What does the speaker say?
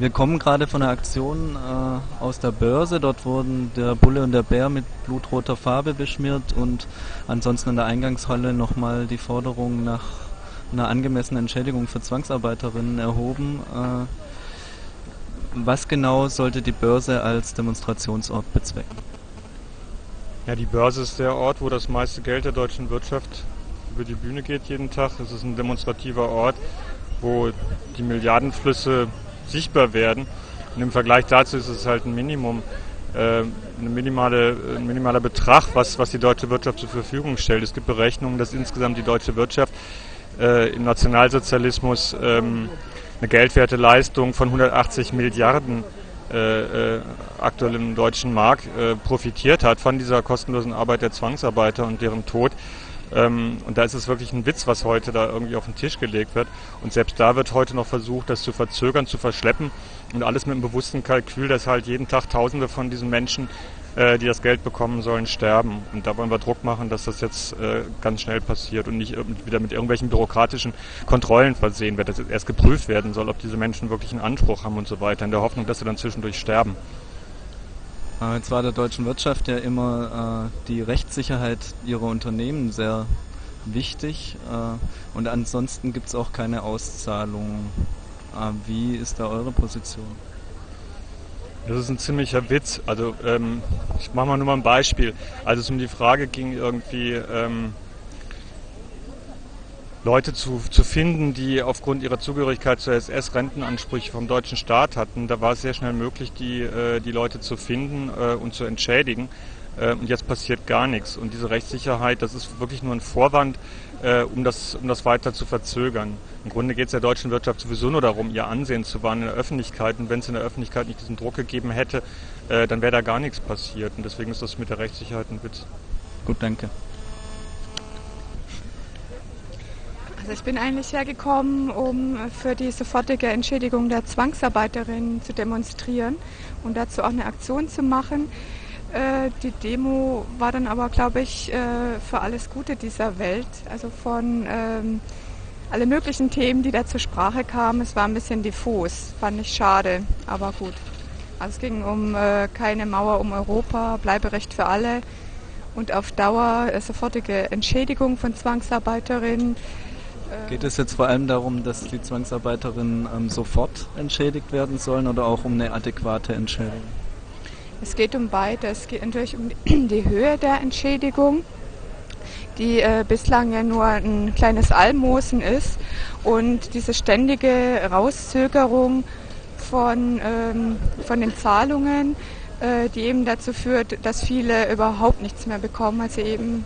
Wir kommen gerade von einer Aktion äh, aus der Börse. Dort wurden der Bulle und der Bär mit blutroter Farbe beschmiert und ansonsten in der Eingangshalle nochmal die Forderung nach einer angemessenen Entschädigung für Zwangsarbeiterinnen erhoben. Äh, was genau sollte die Börse als Demonstrationsort bezwecken? Ja, die Börse ist der Ort, wo das meiste Geld der deutschen Wirtschaft über die Bühne geht jeden Tag. Es ist ein demonstrativer Ort, wo die Milliardenflüsse sichtbar werden. Und im Vergleich dazu ist es halt ein Minimum, äh, eine minimale, ein minimaler Betrag, was, was die deutsche Wirtschaft zur Verfügung stellt. Es gibt Berechnungen, dass insgesamt die deutsche Wirtschaft äh, im Nationalsozialismus ähm, eine geldwerte Leistung von 180 Milliarden äh, äh, aktuell im deutschen Markt äh, profitiert hat von dieser kostenlosen Arbeit der Zwangsarbeiter und deren Tod. Ähm, und da ist es wirklich ein Witz, was heute da irgendwie auf den Tisch gelegt wird. Und selbst da wird heute noch versucht, das zu verzögern, zu verschleppen. Und alles mit dem bewussten Kalkül, dass halt jeden Tag Tausende von diesen Menschen, äh, die das Geld bekommen sollen, sterben. Und da wollen wir Druck machen, dass das jetzt äh, ganz schnell passiert und nicht wieder mit irgendwelchen bürokratischen Kontrollen versehen wird, dass erst geprüft werden soll, ob diese Menschen wirklich einen Anspruch haben und so weiter, in der Hoffnung, dass sie dann zwischendurch sterben. Äh, jetzt war der deutschen Wirtschaft ja immer äh, die Rechtssicherheit ihrer Unternehmen sehr wichtig äh, und ansonsten gibt es auch keine Auszahlungen. Äh, wie ist da eure Position? Das ist ein ziemlicher Witz. Also ähm, ich mache mal nur mal ein Beispiel. Als es um die Frage ging, irgendwie ähm, Leute zu, zu finden, die aufgrund ihrer Zugehörigkeit zur SS Rentenansprüche vom deutschen Staat hatten. Da war es sehr schnell möglich, die, äh, die Leute zu finden äh, und zu entschädigen. Äh, und jetzt passiert gar nichts. Und diese Rechtssicherheit, das ist wirklich nur ein Vorwand, äh, um, das, um das weiter zu verzögern. Im Grunde geht es der deutschen Wirtschaft sowieso nur darum, ihr Ansehen zu wahren in der Öffentlichkeit. Und wenn es in der Öffentlichkeit nicht diesen Druck gegeben hätte, äh, dann wäre da gar nichts passiert. Und deswegen ist das mit der Rechtssicherheit ein Witz. Gut, danke. Also ich bin eigentlich hergekommen, um für die sofortige Entschädigung der Zwangsarbeiterinnen zu demonstrieren und dazu auch eine Aktion zu machen. Äh, die Demo war dann aber, glaube ich, äh, für alles Gute dieser Welt, also von ähm, alle möglichen Themen, die da zur Sprache kamen. Es war ein bisschen diffus, fand ich schade, aber gut. Also es ging um äh, keine Mauer um Europa, Bleiberecht für alle und auf Dauer äh, sofortige Entschädigung von Zwangsarbeiterinnen Geht es jetzt vor allem darum, dass die Zwangsarbeiterinnen ähm, sofort entschädigt werden sollen oder auch um eine adäquate Entschädigung? Es geht um beide. Es geht natürlich um die Höhe der Entschädigung, die äh, bislang ja nur ein kleines Almosen ist. Und diese ständige Rauszögerung von, ähm, von den Zahlungen, äh, die eben dazu führt, dass viele überhaupt nichts mehr bekommen, weil sie eben